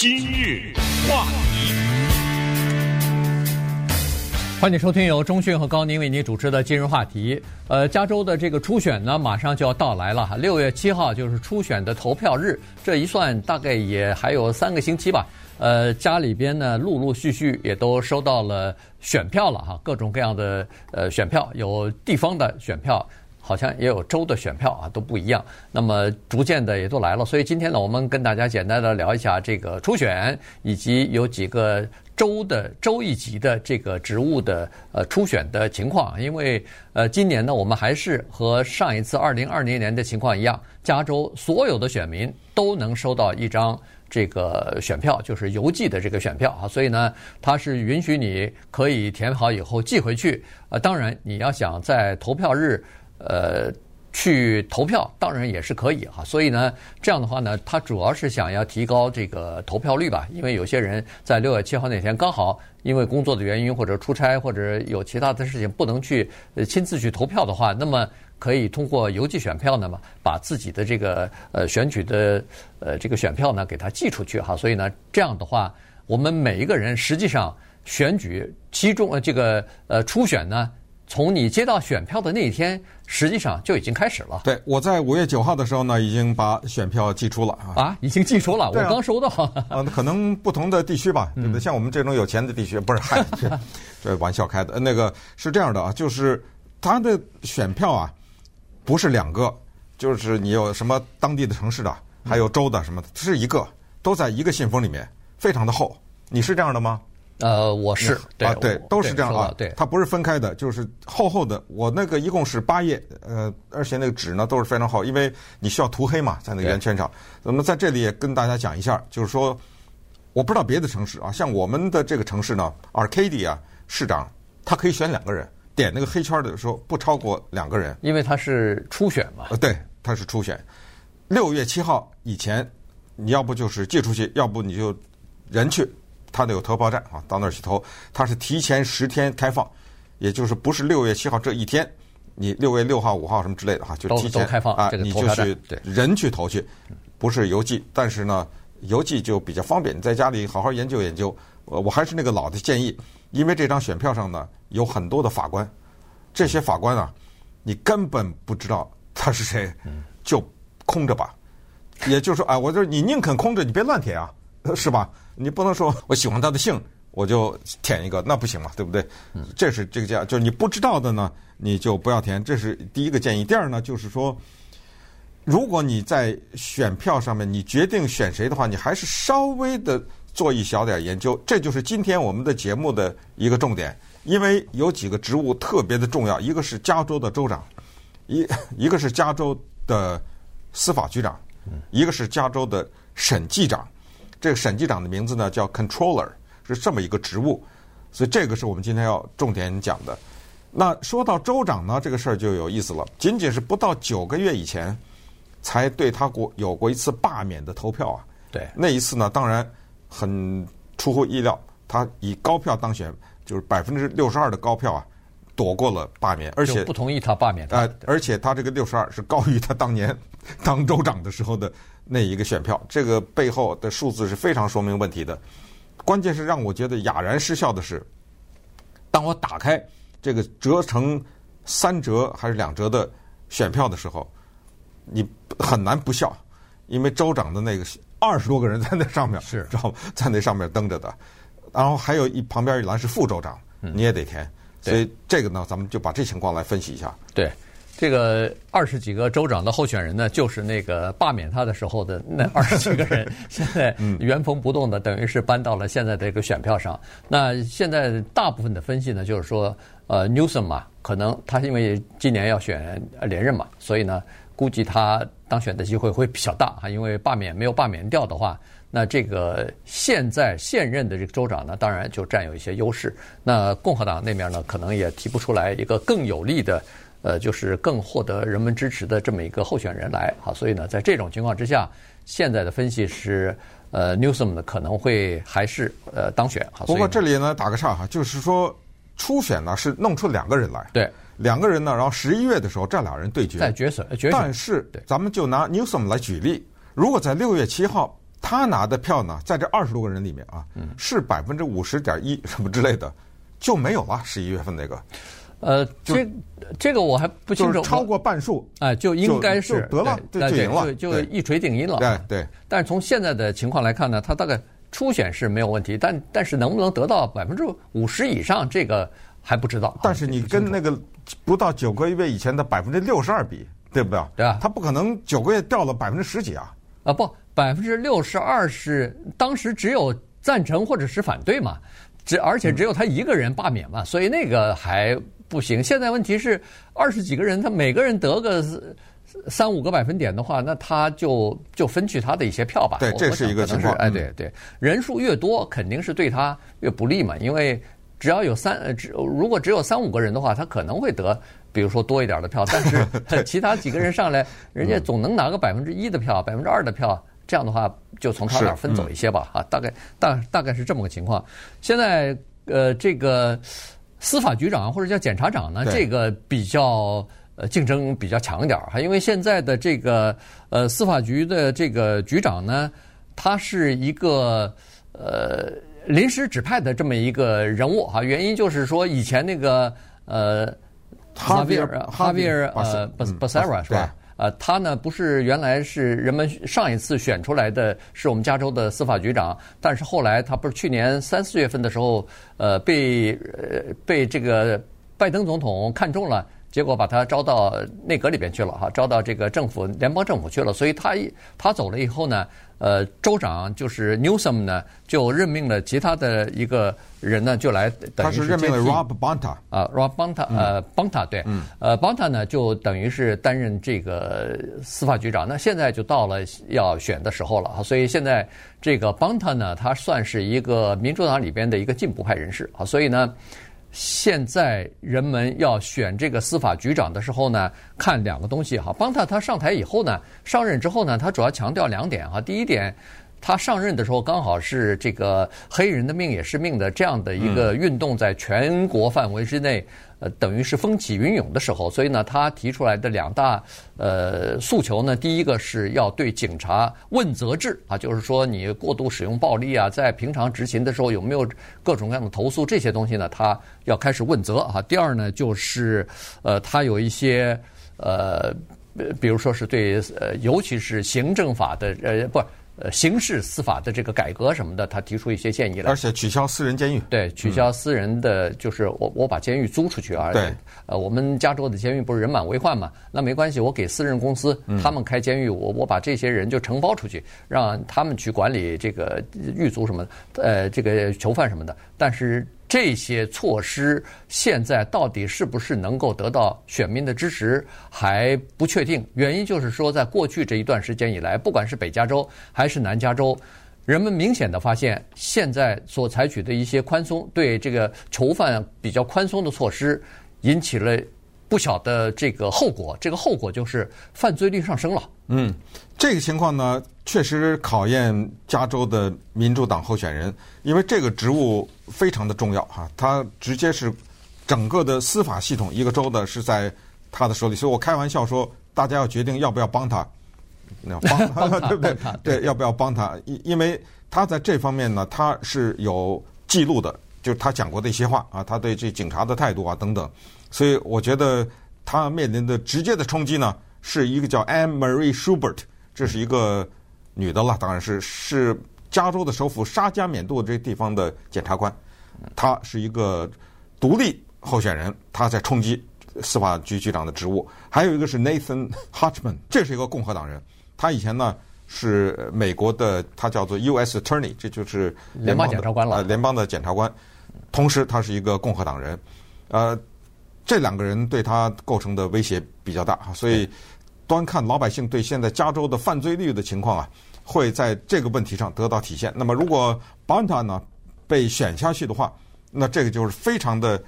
今日话题，欢迎收听由中讯和高宁为您主持的今日话题。呃，加州的这个初选呢，马上就要到来了哈，六月七号就是初选的投票日，这一算大概也还有三个星期吧。呃，家里边呢，陆陆续续也都收到了选票了哈，各种各样的呃选票，有地方的选票，好像也有州的选票啊，都不一样。那么逐渐的也都来了，所以今天呢，我们跟大家简单的聊一下这个初选，以及有几个州的州一级的这个职务的呃初选的情况。因为呃，今年呢，我们还是和上一次 二零二零年的情况一样，加州所有的选民都能收到一张。这个选票就是邮寄的这个选票啊，所以呢，它是允许你可以填好以后寄回去。呃，当然你要想在投票日，呃，去投票，当然也是可以哈。所以呢，这样的话呢，他主要是想要提高这个投票率吧，因为有些人在六月七号那天刚好因为工作的原因或者出差或者有其他的事情不能去亲自去投票的话，那么。可以通过邮寄选票呢嘛，把自己的这个呃选举的呃这个选票呢给他寄出去哈，所以呢这样的话，我们每一个人实际上选举其中呃这个呃初选呢，从你接到选票的那一天，实际上就已经开始了。对，我在五月九号的时候呢，已经把选票寄出了啊。啊，已经寄出了，啊、我刚收到。啊，可能不同的地区吧，对不对？像我们这种有钱的地区，不是嗨，这玩笑开的。那个是这样的啊，就是他的选票啊。不是两个，就是你有什么当地的城市的，还有州的什么的，是一个，都在一个信封里面，非常的厚。你是这样的吗？呃，我是啊，对，都是这样啊。对，它不是分开的，就是厚厚的。我那个一共是八页，呃，而且那个纸呢都是非常厚，因为你需要涂黑嘛，在那个圆圈上。那么在这里也跟大家讲一下，就是说，我不知道别的城市啊，像我们的这个城市呢，Arcadia 市长他可以选两个人。点那个黑圈的时候不超过两个人，因为他是初选嘛。呃，对，他是初选。六月七号以前，你要不就是寄出去，要不你就人去，他那有投票站啊，到那儿去投。他是提前十天开放，也就是不是六月七号这一天，你六月六号、五号什么之类的哈，就提前开放啊，你就去人去投去，不是邮寄。但是呢，邮寄就比较方便，你在家里好好研究研究。我还是那个老的建议。因为这张选票上呢有很多的法官，这些法官啊，你根本不知道他是谁，就空着吧。也就是说，哎，我就是你宁肯空着，你别乱填啊，是吧？你不能说我喜欢他的姓，我就填一个，那不行嘛，对不对？这是这个叫，就是你不知道的呢，你就不要填。这是第一个建议。第二呢，就是说，如果你在选票上面你决定选谁的话，你还是稍微的。做一小点研究，这就是今天我们的节目的一个重点。因为有几个职务特别的重要，一个是加州的州长，一一个是加州的司法局长，一个是加州的审计长。这个审计长的名字呢叫 Controller，是这么一个职务。所以这个是我们今天要重点讲的。那说到州长呢，这个事儿就有意思了。仅仅是不到九个月以前，才对他过有过一次罢免的投票啊。对，那一次呢，当然。很出乎意料，他以高票当选，就是百分之六十二的高票啊，躲过了罢免，而且不同意他罢免他。呃，而且他这个六十二是高于他当年 当州长的时候的那一个选票，这个背后的数字是非常说明问题的。关键是让我觉得哑然失笑的是，当我打开这个折成三折还是两折的选票的时候，你很难不笑，因为州长的那个。二十多个人在那上面，是，知道吗在那上面登着的，然后还有一旁边一栏是副州长，你也得填，所以这个呢，咱们就把这情况来分析一下。对，这个二十几个州长的候选人呢，就是那个罢免他的时候的那二十几个人，现在原封不动的，等于是搬到了现在的这个选票上。那现在大部分的分析呢，就是说，呃，Newsom 嘛，可能他因为今年要选连任嘛，所以呢。估计他当选的机会会比较大啊，因为罢免没有罢免掉的话，那这个现在现任的这个州长呢，当然就占有一些优势。那共和党那边呢，可能也提不出来一个更有利的，呃，就是更获得人们支持的这么一个候选人来。好，所以呢，在这种情况之下，现在的分析是，呃，Newsom 呢可能会还是呃当选。好，不过这里呢打个岔哈，就是说初选呢是弄出两个人来。对。两个人呢，然后十一月的时候，这俩人对决。在决选，决选。但是，咱们就拿 Newsom 来举例，如果在六月七号他拿的票呢，在这二十多个人里面啊，是百分之五十点一什么之类的，就没有了。十一月份那个，呃，这这个我还不清楚，超过半数，哎，就应该是得了，就赢了，就一锤定音了。对对。但是从现在的情况来看呢，他大概初选是没有问题，但但是能不能得到百分之五十以上，这个还不知道。但是你跟那个不到九个月以前的百分之六十二比，对不对？对啊，他不可能九个月掉了百分之十几啊。啊不。百分之六十二是当时只有赞成或者是反对嘛，只而且只有他一个人罢免嘛，所以那个还不行。现在问题是二十几个人，他每个人得个三五个百分点的话，那他就就分去他的一些票吧。对，这是一个情况。哎，对对，人数越多肯定是对他越不利嘛，因为只要有三呃，只如果只有三五个人的话，他可能会得。比如说多一点的票，但是其他几个人上来，人家总能拿个百分之一的票，百分之二的票。这样的话，就从他那儿分走一些吧，啊，大概大大概是这么个情况。现在呃，这个司法局长或者叫检察长呢，这个比较呃竞争比较强一点哈，因为现在的这个呃司法局的这个局长呢，他是一个呃临时指派的这么一个人物哈，原因就是说以前那个呃哈维尔哈维尔呃巴巴塞尔是吧？呃，他呢不是原来是人们上一次选出来的是我们加州的司法局长，但是后来他不是去年三四月份的时候，呃，被呃被这个拜登总统看中了。结果把他招到内阁里边去了哈，招到这个政府联邦政府去了。所以他一他走了以后呢，呃，州长就是 Newsom 呢，就任命了其他的一个人呢，就来等于是，他是任命了 Rob Bonta 啊，Rob Bonta 呃，Bonta 对，嗯、呃，Bonta 呢就等于是担任这个司法局长。那现在就到了要选的时候了哈，所以现在这个 Bonta 呢，他算是一个民主党里边的一个进步派人士啊，所以呢。现在人们要选这个司法局长的时候呢，看两个东西哈。邦塔他上台以后呢，上任之后呢，他主要强调两点哈。第一点。他上任的时候刚好是这个黑人的命也是命的这样的一个运动在全国范围之内，呃，等于是风起云涌的时候，所以呢，他提出来的两大呃诉求呢，第一个是要对警察问责制啊，就是说你过度使用暴力啊，在平常执勤的时候有没有各种各样的投诉这些东西呢，他要开始问责啊。第二呢，就是呃，他有一些呃，比如说是对呃，尤其是行政法的呃，不。呃，刑事司法的这个改革什么的，他提出一些建议来，而且取消私人监狱。对，取消私人的，嗯、就是我我把监狱租出去啊。对。呃，我们加州的监狱不是人满为患嘛？那没关系，我给私人公司，他们开监狱，我我把这些人就承包出去，让他们去管理这个狱卒什么，呃，这个囚犯什么的。但是。这些措施现在到底是不是能够得到选民的支持还不确定。原因就是说，在过去这一段时间以来，不管是北加州还是南加州，人们明显的发现，现在所采取的一些宽松对这个囚犯比较宽松的措施，引起了不小的这个后果。这个后果就是犯罪率上升了。嗯，这个情况呢，确实考验加州的民主党候选人，因为这个职务非常的重要哈，他直接是整个的司法系统一个州的是在他的手里，所以我开玩笑说，大家要决定要不要帮他，要 帮他对不对？对，要不要帮他？因因为他在这方面呢，他是有记录的，就是他讲过的一些话啊，他对这警察的态度啊等等，所以我觉得他面临的直接的冲击呢。是一个叫 Anne Marie Schubert，这是一个女的了，当然是是加州的首府沙加缅度这地方的检察官，她是一个独立候选人，她在冲击司法局局长的职务。还有一个是 Nathan Hutchman，这是一个共和党人，他以前呢是美国的，他叫做 U.S. Attorney，这就是联邦检察官了，呃，联邦的检察官，同时他是一个共和党人，呃。这两个人对他构成的威胁比较大，所以端看老百姓对现在加州的犯罪率的情况啊，会在这个问题上得到体现。那么，如果 Bonta 呢被选下去的话，那这个就是非常的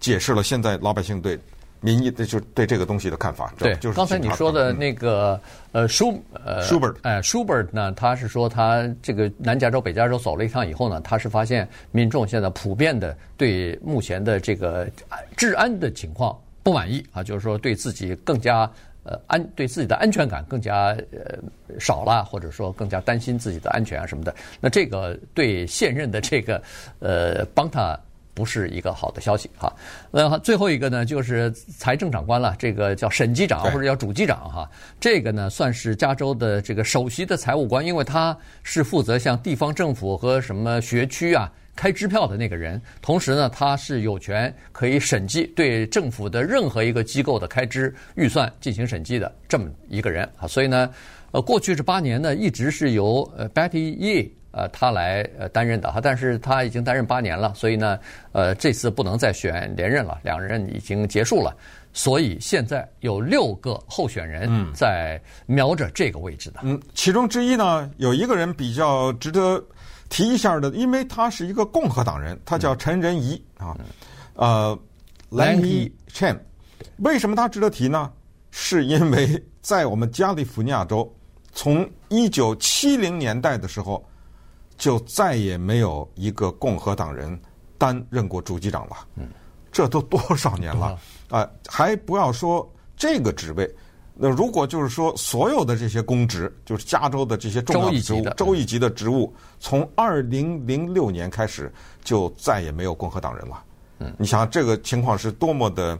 解释了现在老百姓对。民意的就对这个东西的看法，对，就是刚才你说的那个呃舒呃 Schubert 哎 Schubert 呢，他是说他这个南加州北加州走了一趟以后呢，他是发现民众现在普遍的对目前的这个治安的情况不满意啊，就是说对自己更加呃安对自己的安全感更加呃少了，或者说更加担心自己的安全啊什么的。那这个对现任的这个呃帮他。不是一个好的消息哈。那最后一个呢，就是财政长官了，这个叫审计长或者叫主计长哈。这个呢，算是加州的这个首席的财务官，因为他是负责向地方政府和什么学区啊开支票的那个人。同时呢，他是有权可以审计对政府的任何一个机构的开支预算进行审计的这么一个人啊。所以呢，呃，过去这八年呢，一直是由呃 Betty Ye。呃，他来呃担任的哈，但是他已经担任八年了，所以呢，呃，这次不能再选连任了，两任已经结束了，所以现在有六个候选人在瞄着这个位置的。嗯，其中之一呢，有一个人比较值得提一下的，因为他是一个共和党人，他叫陈仁仪啊，呃，Lanhee Chen。为什么他值得提呢？是因为在我们加利福尼亚州，从一九七零年代的时候。就再也没有一个共和党人担任过主机长了。嗯，这都多少年了啊！还不要说这个职位，那如果就是说所有的这些公职，就是加州的这些重要的职务，州一级的职务，从二零零六年开始就再也没有共和党人了。嗯，你想这个情况是多么的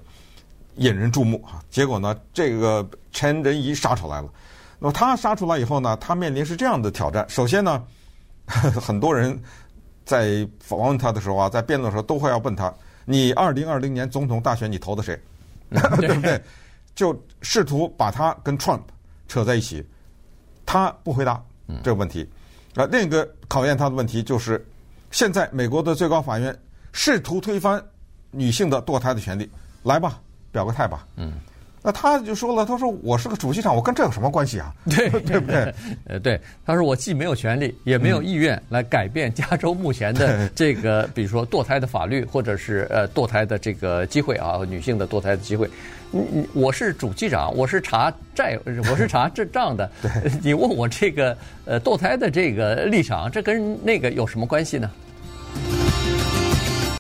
引人注目啊！结果呢，这个陈仁仪杀出来了。那么他杀出来以后呢，他面临是这样的挑战。首先呢。很多人在访问他的时候啊，在辩论的时候都会要问他：“你二零二零年总统大选你投的谁？” 对不对？就试图把他跟 Trump 扯在一起。他不回答这个问题。啊，另一个考验他的问题就是，现在美国的最高法院试图推翻女性的堕胎的权利。来吧，表个态吧。嗯。那他就说了，他说我是个主机长，我跟这有什么关系啊？对 对不对？呃，对，他说我既没有权利，也没有意愿来改变加州目前的这个，比如说堕胎的法律，或者是呃堕胎的这个机会啊，女性的堕胎的机会。你你我是主机长，我是查债，我是查 这账的。你问我这个呃堕胎的这个立场，这跟那个有什么关系呢？